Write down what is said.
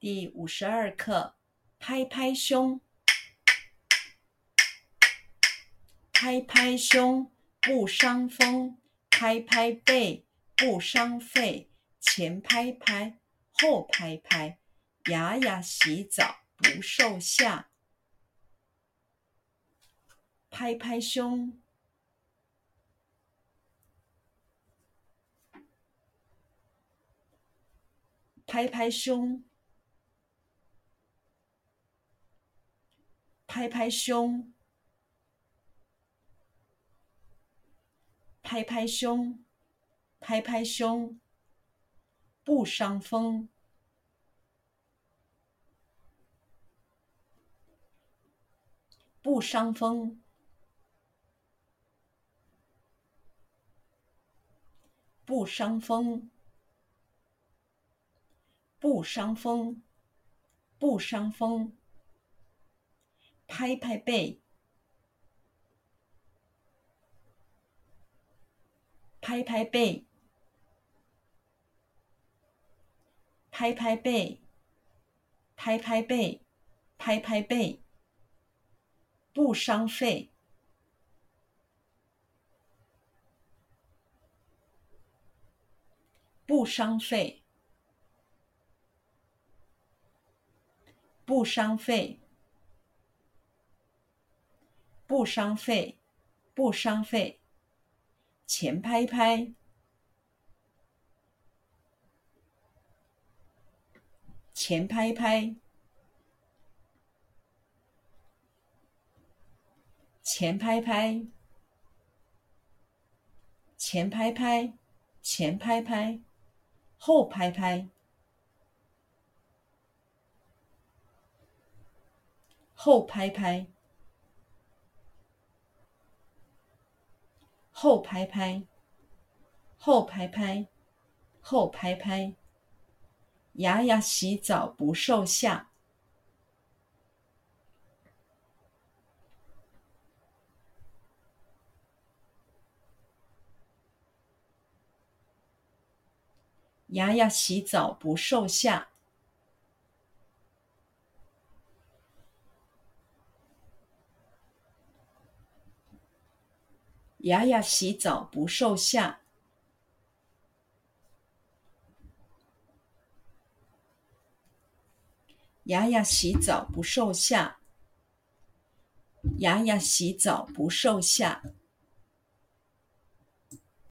第五十二课，拍拍胸，拍拍胸，不伤风；拍拍背，不伤肺。前拍拍，后拍拍，牙牙洗澡不受夏。拍拍胸，拍拍胸。拍拍胸，拍拍胸，拍拍胸，不伤风，不伤风，不伤风，不伤风，不伤风。拍拍背，拍拍背，拍拍背，拍拍背，拍拍背，不伤肺，不伤肺，不伤肺。不伤肺，不伤肺。前拍拍，前拍拍，前拍拍，前拍拍，前拍拍，后拍拍，后拍拍。后拍拍，后拍拍，后拍拍，牙牙洗澡不受夏。牙牙洗澡不受夏。牙牙洗澡不受吓。牙牙洗澡不受吓。牙牙洗澡不受吓。